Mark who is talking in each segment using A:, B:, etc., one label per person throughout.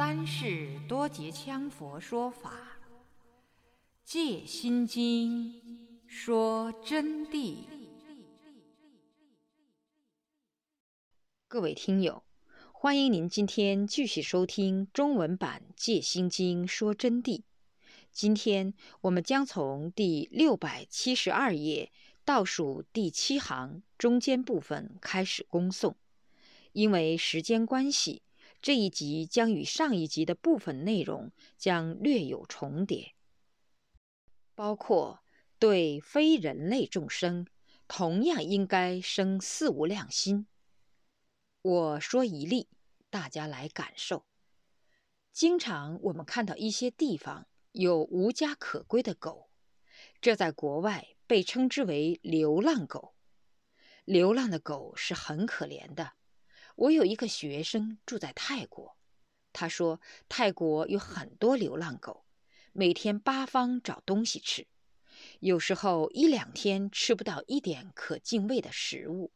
A: 三世多杰羌佛说法，《戒心经》说真谛。各位听友，欢迎您今天继续收听中文版《戒心经》说真谛。今天我们将从第六百七十二页倒数第七行中间部分开始恭诵，因为时间关系。这一集将与上一集的部分内容将略有重叠，包括对非人类众生同样应该生四无量心。我说一例，大家来感受。经常我们看到一些地方有无家可归的狗，这在国外被称之为流浪狗。流浪的狗是很可怜的。我有一个学生住在泰国，他说泰国有很多流浪狗，每天八方找东西吃，有时候一两天吃不到一点可进味的食物，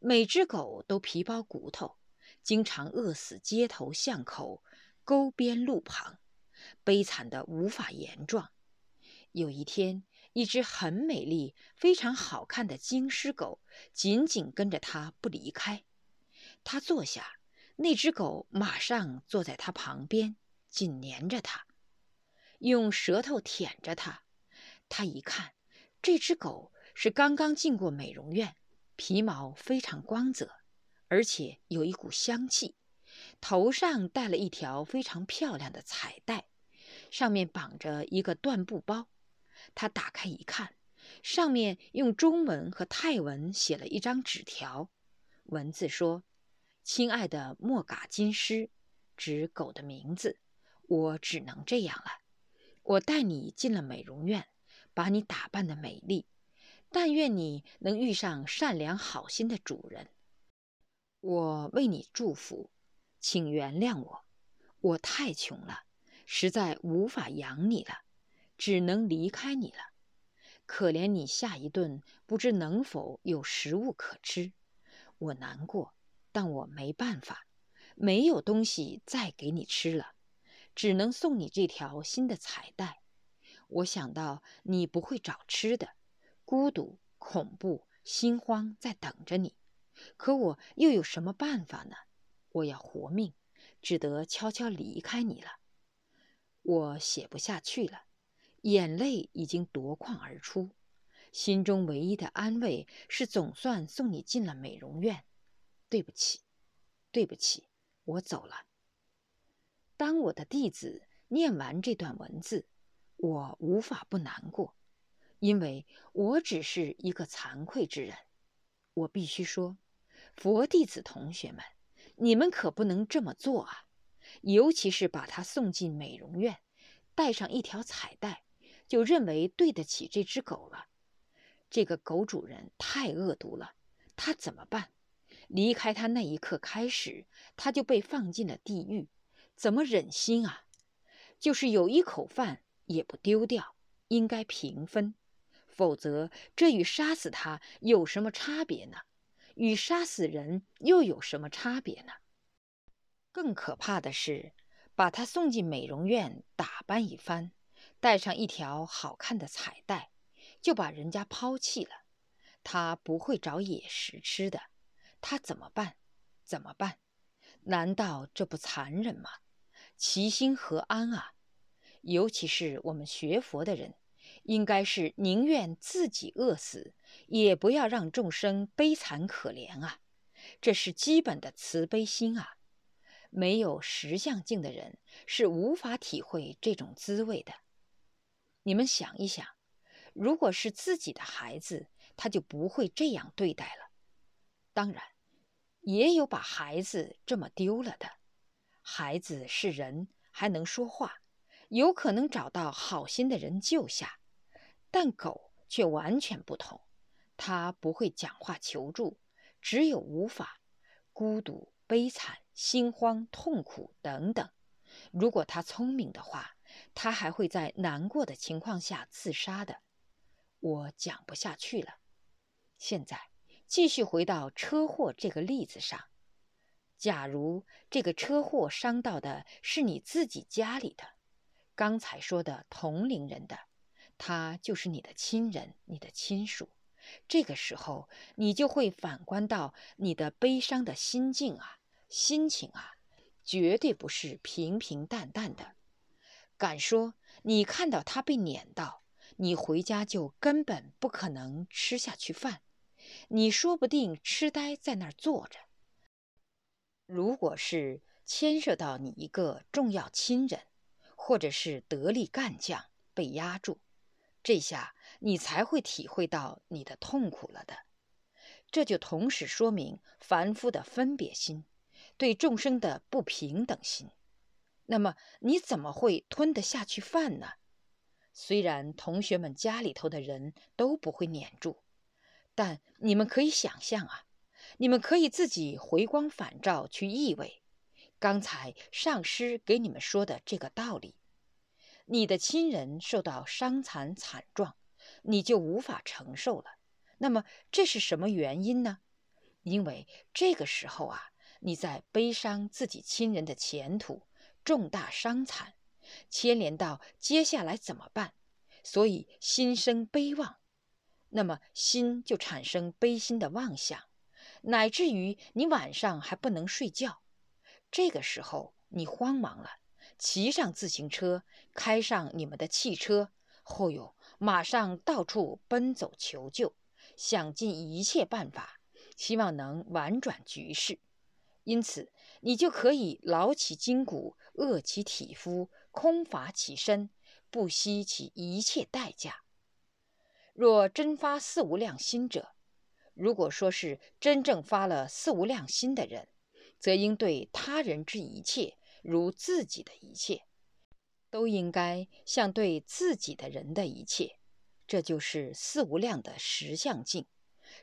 A: 每只狗都皮包骨头，经常饿死街头巷口、沟边路旁，悲惨的无法言状。有一天，一只很美丽、非常好看的金丝狗紧紧跟着他不离开。他坐下，那只狗马上坐在他旁边，紧粘着他，用舌头舔着他。他一看，这只狗是刚刚进过美容院，皮毛非常光泽，而且有一股香气，头上戴了一条非常漂亮的彩带，上面绑着一个缎布包。他打开一看，上面用中文和泰文写了一张纸条，文字说。亲爱的莫嘎金狮，指狗的名字。我只能这样了。我带你进了美容院，把你打扮的美丽。但愿你能遇上善良好心的主人。我为你祝福，请原谅我。我太穷了，实在无法养你了，只能离开你了。可怜你下一顿不知能否有食物可吃，我难过。但我没办法，没有东西再给你吃了，只能送你这条新的彩带。我想到你不会找吃的，孤独、恐怖、心慌在等着你，可我又有什么办法呢？我要活命，只得悄悄离开你了。我写不下去了，眼泪已经夺眶而出，心中唯一的安慰是总算送你进了美容院。对不起，对不起，我走了。当我的弟子念完这段文字，我无法不难过，因为我只是一个惭愧之人。我必须说，佛弟子同学们，你们可不能这么做啊！尤其是把他送进美容院，带上一条彩带，就认为对得起这只狗了。这个狗主人太恶毒了，他怎么办？离开他那一刻开始，他就被放进了地狱，怎么忍心啊？就是有一口饭也不丢掉，应该平分，否则这与杀死他有什么差别呢？与杀死人又有什么差别呢？更可怕的是，把他送进美容院打扮一番，带上一条好看的彩带，就把人家抛弃了。他不会找野食吃的。他怎么办？怎么办？难道这不残忍吗？其心何安啊？尤其是我们学佛的人，应该是宁愿自己饿死，也不要让众生悲惨可怜啊！这是基本的慈悲心啊！没有实相境的人是无法体会这种滋味的。你们想一想，如果是自己的孩子，他就不会这样对待了。当然，也有把孩子这么丢了的。孩子是人，还能说话，有可能找到好心的人救下。但狗却完全不同，它不会讲话求助，只有无法、孤独、悲惨、心慌、痛苦等等。如果它聪明的话，它还会在难过的情况下自杀的。我讲不下去了，现在。继续回到车祸这个例子上，假如这个车祸伤到的是你自己家里的，刚才说的同龄人的，他就是你的亲人、你的亲属。这个时候，你就会反观到你的悲伤的心境啊，心情啊，绝对不是平平淡淡的。敢说你看到他被碾到，你回家就根本不可能吃下去饭，你说不定痴呆在那儿坐着。如果是牵涉到你一个重要亲人，或者是得力干将被压住，这下。你才会体会到你的痛苦了的，这就同时说明凡夫的分别心，对众生的不平等心。那么你怎么会吞得下去饭呢？虽然同学们家里头的人都不会撵住，但你们可以想象啊，你们可以自己回光返照去意味，刚才上师给你们说的这个道理：你的亲人受到伤残惨状。你就无法承受了。那么这是什么原因呢？因为这个时候啊，你在悲伤自己亲人的前途重大伤残，牵连到接下来怎么办，所以心生悲望。那么心就产生悲心的妄想，乃至于你晚上还不能睡觉。这个时候你慌忙了，骑上自行车，开上你们的汽车，后有。马上到处奔走求救，想尽一切办法，希望能婉转局势。因此，你就可以劳其筋骨，饿其体肤，空乏其身，不惜其一切代价。若真发四无量心者，如果说是真正发了四无量心的人，则应对他人之一切，如自己的一切。都应该像对自己的人的一切，这就是四无量的实相境，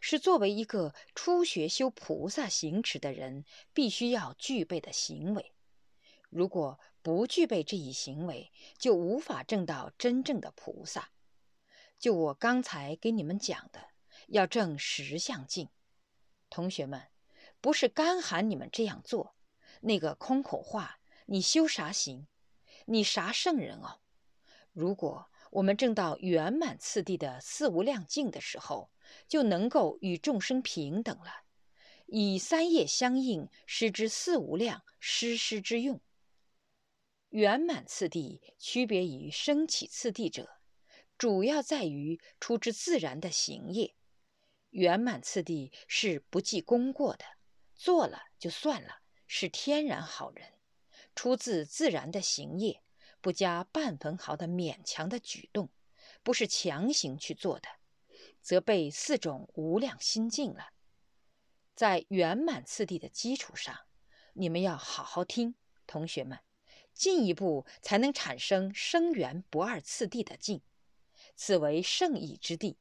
A: 是作为一个初学修菩萨行持的人必须要具备的行为。如果不具备这一行为，就无法证到真正的菩萨。就我刚才给你们讲的，要证实相境。同学们，不是干喊你们这样做，那个空口话，你修啥行？你啥圣人哦？如果我们证到圆满次第的四无量境的时候，就能够与众生平等了。以三业相应，施之四无量，施施之用。圆满次第区别于升起次第者，主要在于出之自然的行业。圆满次第是不计功过的，做了就算了，是天然好人。出自自然的行业，不加半分毫的勉强的举动，不是强行去做的，则被四种无量心境了。在圆满次第的基础上，你们要好好听，同学们，进一步才能产生生缘不二次第的境，此为圣义之地。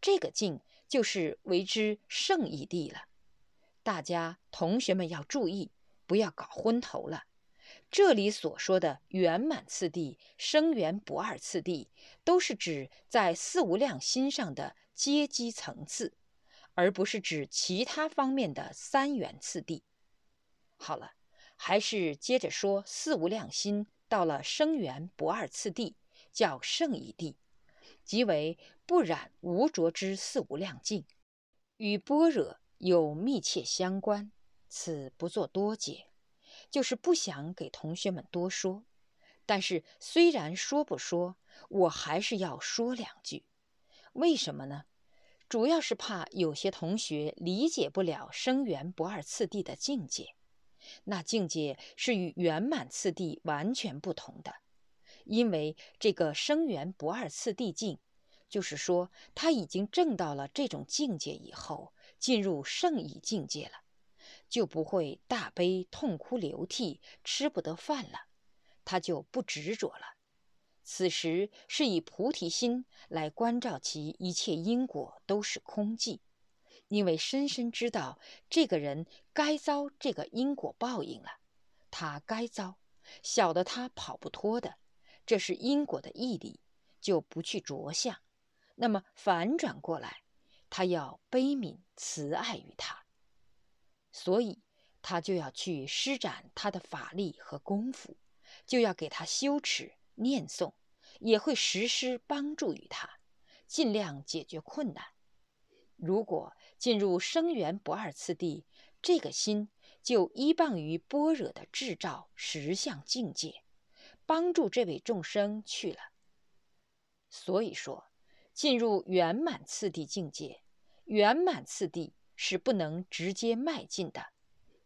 A: 这个境就是为之圣义地了。大家同学们要注意，不要搞昏头了。这里所说的圆满次第、生缘不二次第，都是指在四无量心上的阶级层次，而不是指其他方面的三元次第。好了，还是接着说四无量心到了生缘不二次第，叫圣义地，即为不染无着之四无量境，与般若有密切相关，此不做多解。就是不想给同学们多说，但是虽然说不说，我还是要说两句。为什么呢？主要是怕有些同学理解不了生缘不二次第的境界，那境界是与圆满次第完全不同的。因为这个生缘不二次第境，就是说他已经证到了这种境界以后，进入圣意境界了。就不会大悲痛哭流涕，吃不得饭了，他就不执着了。此时是以菩提心来关照其一切因果都是空寂，因为深深知道这个人该遭这个因果报应了，他该遭，晓得他跑不脱的，这是因果的义理，就不去着相。那么反转过来，他要悲悯慈爱于他。所以，他就要去施展他的法力和功夫，就要给他修持念诵，也会实施帮助于他，尽量解决困难。如果进入生源不二次第，这个心就依傍于般若的智照实相境界，帮助这位众生去了。所以说，进入圆满次第境界，圆满次第是不能直接迈进的。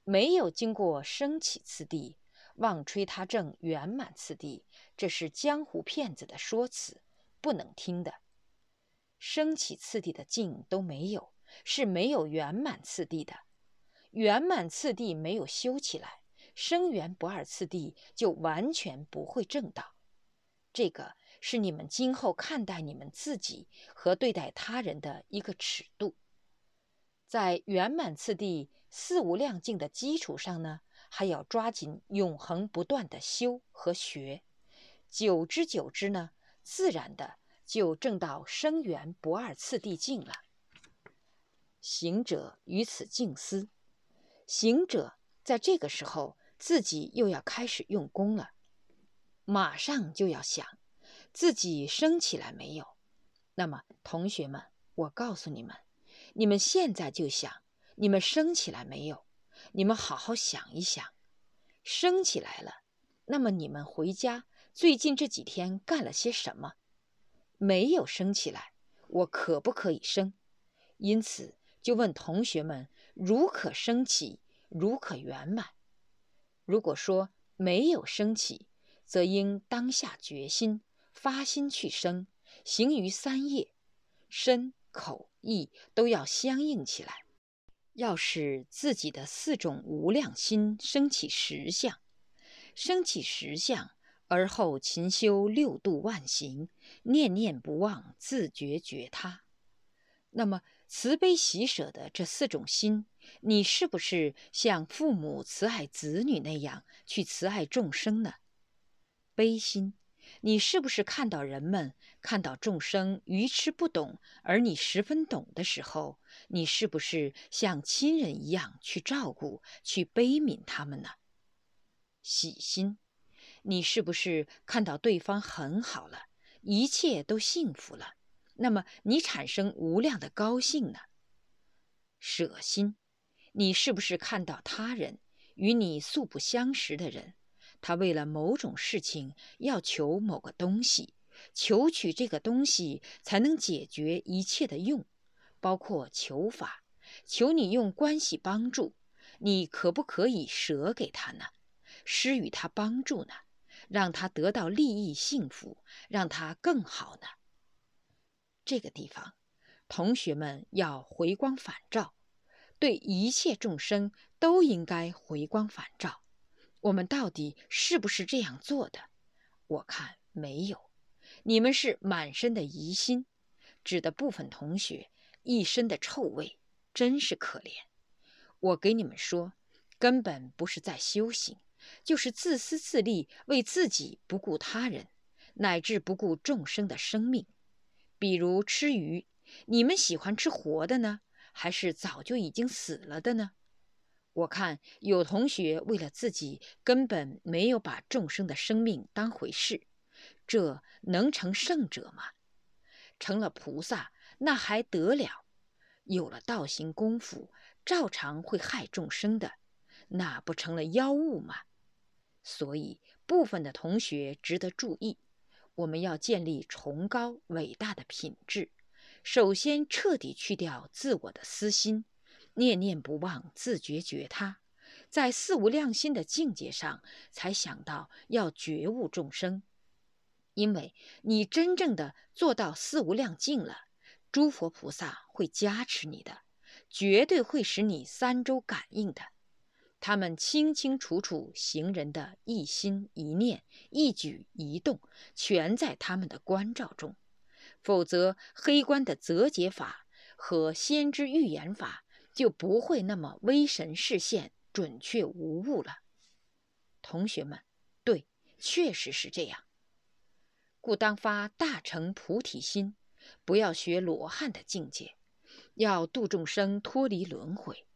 A: 没有经过升起次第，妄吹他正圆满次第，这是江湖骗子的说辞，不能听的。升起次第的境都没有，是没有圆满次第的。圆满次第没有修起来，生圆不二次第就完全不会正道。这个是你们今后看待你们自己和对待他人的一个尺度。在圆满次第。四无量境的基础上呢，还要抓紧永恒不断的修和学，久之久之呢，自然的就证到生缘不二次第境了。行者于此静思，行者在这个时候自己又要开始用功了，马上就要想自己升起来没有。那么同学们，我告诉你们，你们现在就想。你们升起来没有？你们好好想一想，升起来了，那么你们回家最近这几天干了些什么？没有升起来，我可不可以升？因此就问同学们：如可升起，如可圆满。如果说没有升起，则应当下决心发心去生，行于三业，身、口、意都要相应起来。要使自己的四种无量心升起实相，升起实相，而后勤修六度万行，念念不忘，自觉觉他。那么慈悲喜舍的这四种心，你是不是像父母慈爱子女那样去慈爱众生呢？悲心。你是不是看到人们看到众生愚痴不懂，而你十分懂的时候，你是不是像亲人一样去照顾、去悲悯他们呢？喜心，你是不是看到对方很好了，一切都幸福了，那么你产生无量的高兴呢？舍心，你是不是看到他人与你素不相识的人？他为了某种事情要求某个东西，求取这个东西才能解决一切的用，包括求法，求你用关系帮助，你可不可以舍给他呢？施予他帮助呢？让他得到利益幸福，让他更好呢？这个地方，同学们要回光返照，对一切众生都应该回光返照。我们到底是不是这样做的？我看没有，你们是满身的疑心，指的部分同学一身的臭味，真是可怜。我给你们说，根本不是在修行，就是自私自利，为自己不顾他人，乃至不顾众生的生命。比如吃鱼，你们喜欢吃活的呢，还是早就已经死了的呢？我看有同学为了自己，根本没有把众生的生命当回事，这能成圣者吗？成了菩萨那还得了？有了道行功夫，照常会害众生的，那不成了妖物吗？所以部分的同学值得注意，我们要建立崇高伟大的品质，首先彻底去掉自我的私心。念念不忘，自觉觉他，在四无量心的境界上，才想到要觉悟众生。因为你真正的做到四无量境了，诸佛菩萨会加持你的，绝对会使你三周感应的。他们清清楚楚行人的一心一念、一举一动，全在他们的关照中。否则，黑官的择解法和先知预言法。就不会那么微神视现、准确无误了。同学们，对，确实是这样。故当发大乘菩提心，不要学罗汉的境界，要度众生脱离轮回。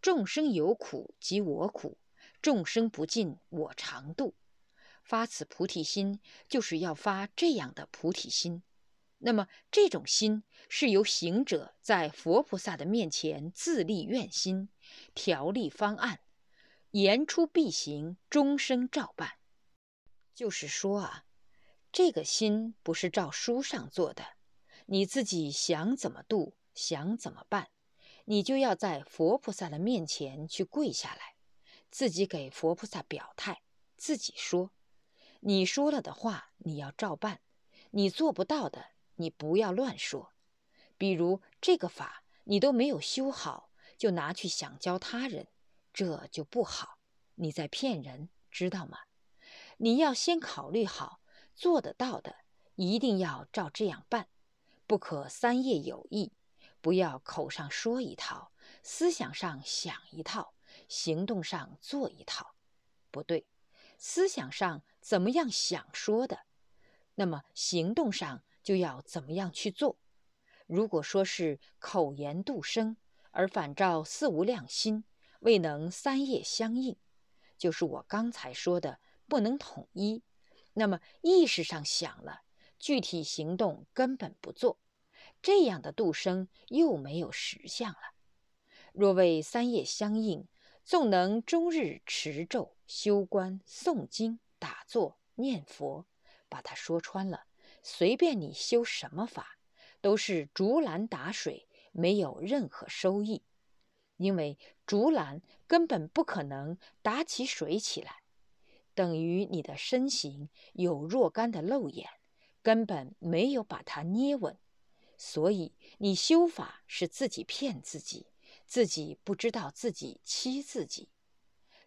A: 众生有苦即我苦，众生不尽我常度。发此菩提心，就是要发这样的菩提心。那么，这种心是由行者在佛菩萨的面前自立愿心，调立方案，言出必行，终生照办。就是说啊，这个心不是照书上做的，你自己想怎么度，想怎么办，你就要在佛菩萨的面前去跪下来，自己给佛菩萨表态，自己说，你说了的话你要照办，你做不到的。你不要乱说，比如这个法你都没有修好，就拿去想教他人，这就不好。你在骗人，知道吗？你要先考虑好，做得到的一定要照这样办，不可三业有意，不要口上说一套，思想上想一套，行动上做一套，不对。思想上怎么样想说的，那么行动上。就要怎么样去做？如果说是口言度生，而反照四无量心，未能三业相应，就是我刚才说的不能统一。那么意识上想了，具体行动根本不做，这样的度生又没有实相了。若为三业相应，纵能终日持咒、修观、诵经、打坐、念佛，把它说穿了。随便你修什么法，都是竹篮打水，没有任何收益，因为竹篮根本不可能打起水起来，等于你的身形有若干的漏眼，根本没有把它捏稳，所以你修法是自己骗自己，自己不知道自己欺自己，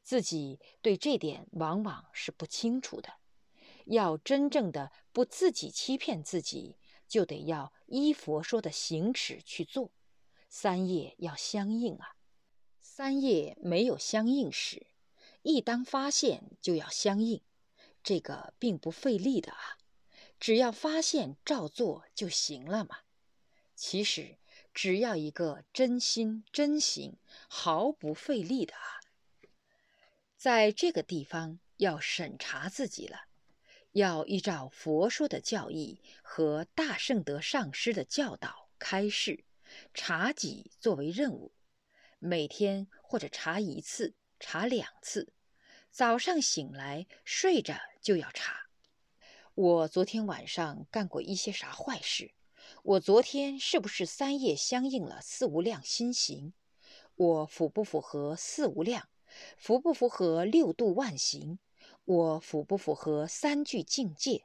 A: 自己对这点往往是不清楚的。要真正的不自己欺骗自己，就得要依佛说的行持去做，三业要相应啊。三业没有相应时，一当发现就要相应，这个并不费力的啊，只要发现照做就行了嘛。其实只要一个真心真行，毫不费力的啊。在这个地方要审查自己了。要依照佛说的教义和大圣德上师的教导开示，查己作为任务，每天或者查一次、查两次。早上醒来睡着就要查，我昨天晚上干过一些啥坏事？我昨天是不是三业相应了四无量心行？我符不符合四无量？符不符合六度万行？我符不符合三句境界？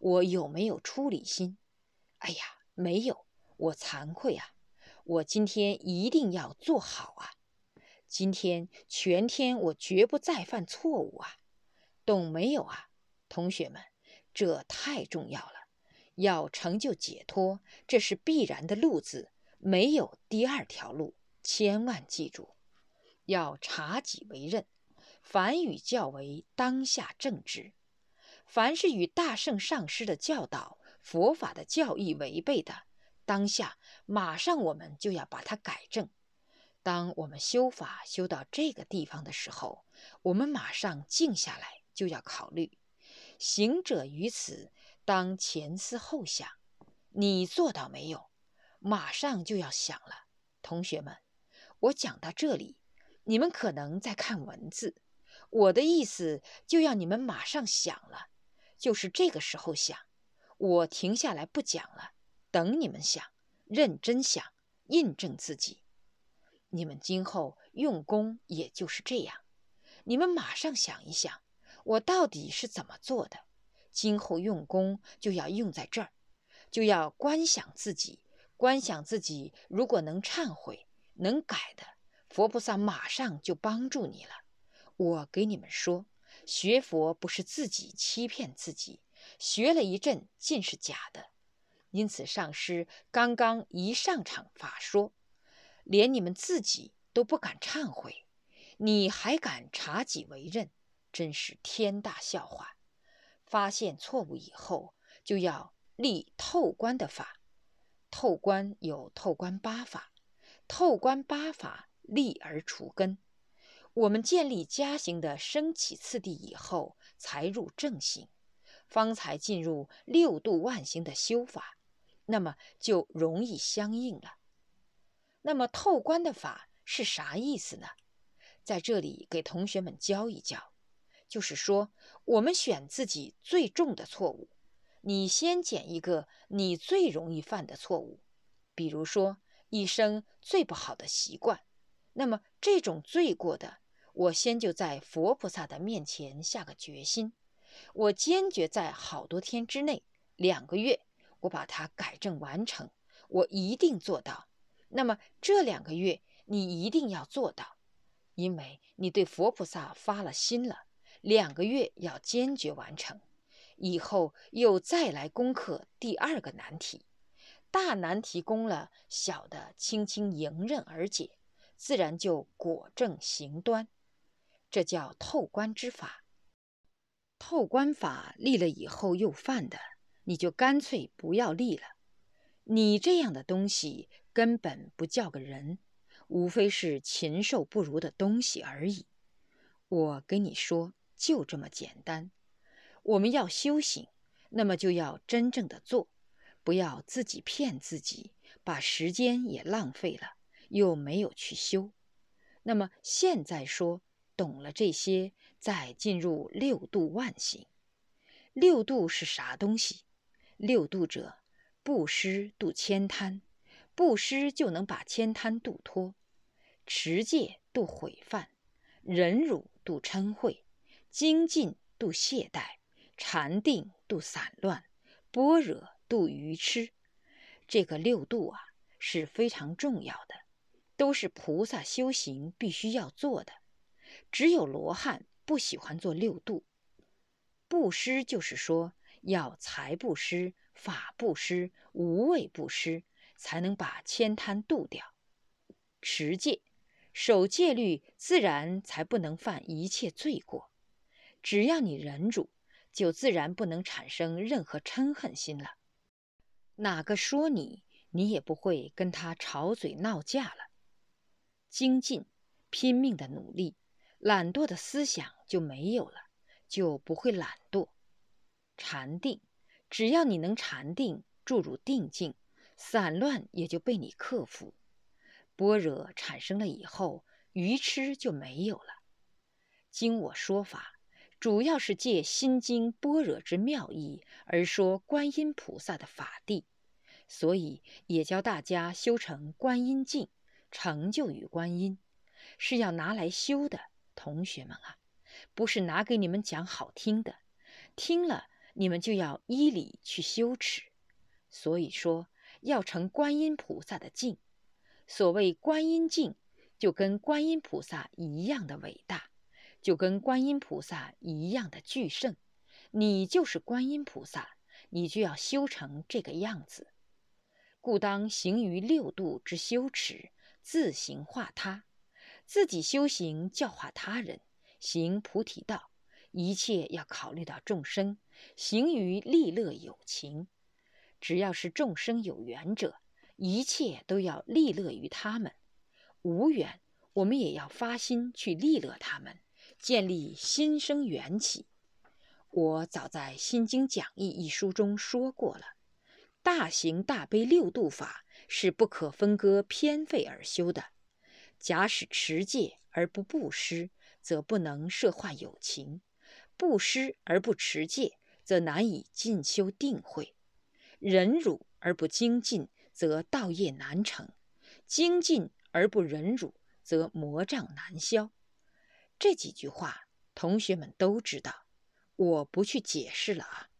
A: 我有没有出离心？哎呀，没有，我惭愧啊！我今天一定要做好啊！今天全天我绝不再犯错误啊！懂没有啊，同学们？这太重要了！要成就解脱，这是必然的路子，没有第二条路，千万记住，要察己为任。凡语教为当下正直，凡是与大圣上师的教导、佛法的教义违背的，当下马上我们就要把它改正。当我们修法修到这个地方的时候，我们马上静下来，就要考虑。行者于此，当前思后想，你做到没有？马上就要想了。同学们，我讲到这里，你们可能在看文字。我的意思就要你们马上想了，就是这个时候想。我停下来不讲了，等你们想，认真想，印证自己。你们今后用功也就是这样，你们马上想一想，我到底是怎么做的。今后用功就要用在这儿，就要观想自己，观想自己如果能忏悔、能改的，佛菩萨马上就帮助你了。我给你们说，学佛不是自己欺骗自己，学了一阵尽是假的。因此，上师刚刚一上场法说，连你们自己都不敢忏悔，你还敢查己为任，真是天大笑话！发现错误以后，就要立透观的法。透观有透观八法，透观八法立而除根。我们建立家行的升起次第以后，才入正行，方才进入六度万行的修法，那么就容易相应了。那么透观的法是啥意思呢？在这里给同学们教一教，就是说我们选自己最重的错误，你先捡一个你最容易犯的错误，比如说一生最不好的习惯，那么这种罪过的，我先就在佛菩萨的面前下个决心，我坚决在好多天之内，两个月，我把它改正完成，我一定做到。那么这两个月你一定要做到，因为你对佛菩萨发了心了。两个月要坚决完成，以后又再来攻克第二个难题。大难题攻了，小的轻轻迎刃而解，自然就果正行端。这叫透观之法。透观法立了以后又犯的，你就干脆不要立了。你这样的东西。根本不叫个人，无非是禽兽不如的东西而已。我跟你说，就这么简单。我们要修行，那么就要真正的做，不要自己骗自己，把时间也浪费了，又没有去修。那么现在说懂了这些，再进入六度万行。六度是啥东西？六度者，布施度千贪。布施就能把千贪度脱，持戒度毁犯，忍辱度嗔恚，精进度懈怠，禅定度散乱，般若度愚痴。这个六度啊是非常重要的，都是菩萨修行必须要做的。只有罗汉不喜欢做六度。布施就是说要财布施、法布施、无畏布施。才能把千贪度掉，持戒、守戒律，自然才不能犯一切罪过。只要你忍住，就自然不能产生任何嗔恨心了。哪个说你，你也不会跟他吵嘴闹架了。精进，拼命的努力，懒惰的思想就没有了，就不会懒惰。禅定，只要你能禅定，注入定境。散乱也就被你克服，般若产生了以后，愚痴就没有了。经我说法，主要是借《心经》般若之妙义而说观音菩萨的法地，所以也教大家修成观音境，成就与观音，是要拿来修的。同学们啊，不是拿给你们讲好听的，听了你们就要依理去修持。所以说。要成观音菩萨的境，所谓观音境，就跟观音菩萨一样的伟大，就跟观音菩萨一样的巨圣。你就是观音菩萨，你就要修成这个样子。故当行于六度之修持，自行化他，自己修行教化他人，行菩提道，一切要考虑到众生，行于利乐有情。只要是众生有缘者，一切都要利乐于他们；无缘，我们也要发心去利乐他们，建立心生缘起。我早在《心经讲义》一书中说过了，大行大悲六度法是不可分割偏废而修的。假使持戒而不布施，则不能摄化有情；布施而不持戒，则难以进修定慧。忍辱而不精进，则道业难成；精进而不忍辱，则魔障难消。这几句话，同学们都知道，我不去解释了啊。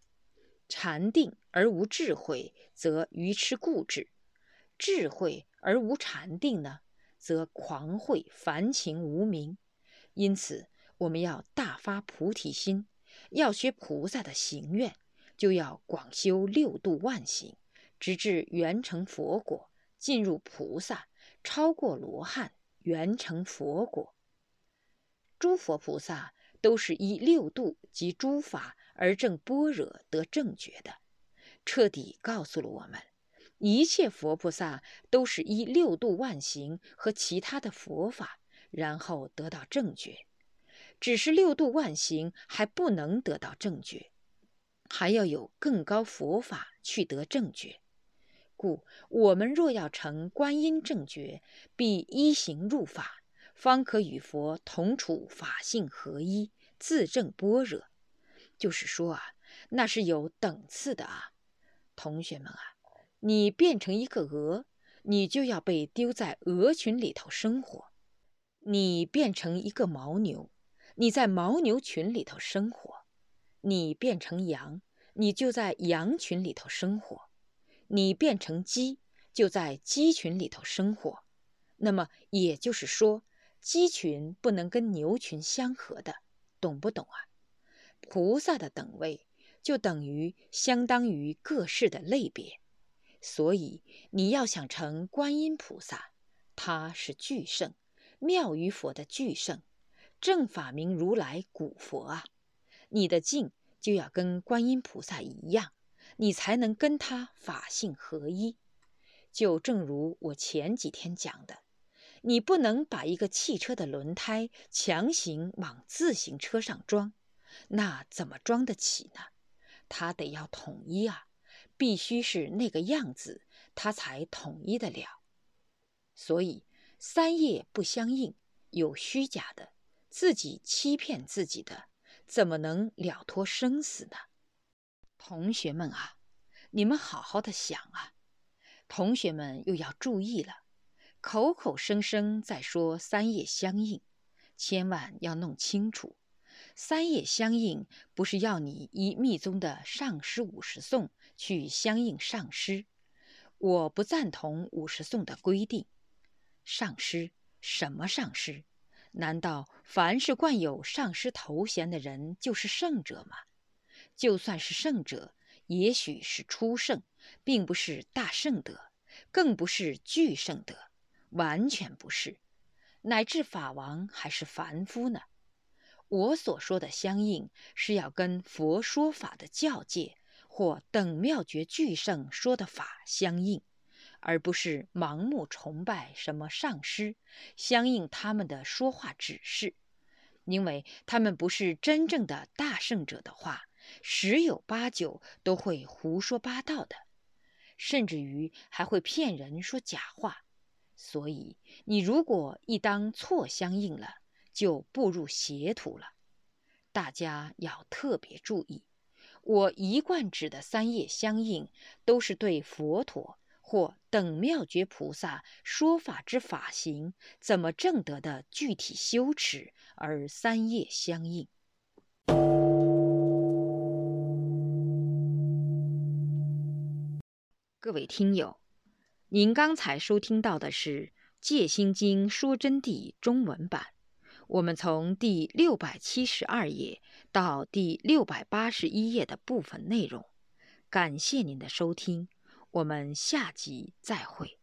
A: 禅定而无智慧，则愚痴固执；智慧而无禅定呢，则狂慧凡情无明。因此，我们要大发菩提心，要学菩萨的行愿。就要广修六度万行，直至圆成佛果，进入菩萨，超过罗汉，圆成佛果。诸佛菩萨都是依六度及诸法而证般若得正觉的，彻底告诉了我们：一切佛菩萨都是依六度万行和其他的佛法，然后得到正觉。只是六度万行还不能得到正觉，还要有更高佛法去得正觉。故我们若要成观音正觉，必依行入法，方可与佛同处法性合一，自证般若。就是说啊，那是有等次的啊，同学们啊。你变成一个鹅，你就要被丢在鹅群里头生活；你变成一个牦牛，你在牦牛群里头生活；你变成羊，你就在羊群里头生活；你变成鸡，就在鸡群里头生活。那么也就是说，鸡群不能跟牛群相合的，懂不懂啊？菩萨的等位就等于相当于各式的类别。所以你要想成观音菩萨，他是巨圣，妙于佛的巨圣，正法明如来古佛啊。你的境就要跟观音菩萨一样，你才能跟他法性合一。就正如我前几天讲的，你不能把一个汽车的轮胎强行往自行车上装，那怎么装得起呢？它得要统一啊。必须是那个样子，它才统一得了。所以三业不相应，有虚假的，自己欺骗自己的，怎么能了脱生死呢？同学们啊，你们好好的想啊！同学们又要注意了，口口声声在说三业相应，千万要弄清楚。三业相应，不是要你依密宗的上师五十颂去相应上师。我不赞同五十颂的规定。上师什么上师？难道凡是冠有上师头衔的人就是圣者吗？就算是圣者，也许是初圣，并不是大圣德，更不是巨圣德，完全不是。乃至法王还是凡夫呢？我所说的相应，是要跟佛说法的教界或等妙觉巨圣说的法相应，而不是盲目崇拜什么上师，相应他们的说话指示。因为他们不是真正的大圣者的话，十有八九都会胡说八道的，甚至于还会骗人说假话。所以，你如果一当错相应了，就步入邪途了，大家要特别注意。我一贯指的三业相应，都是对佛陀或等妙觉菩萨说法之法行怎么证得的具体修持而三业相应。各位听友，您刚才收听到的是《戒心经说真谛》中文版。我们从第六百七十二页到第六百八十一页的部分内容，感谢您的收听，我们下集再会。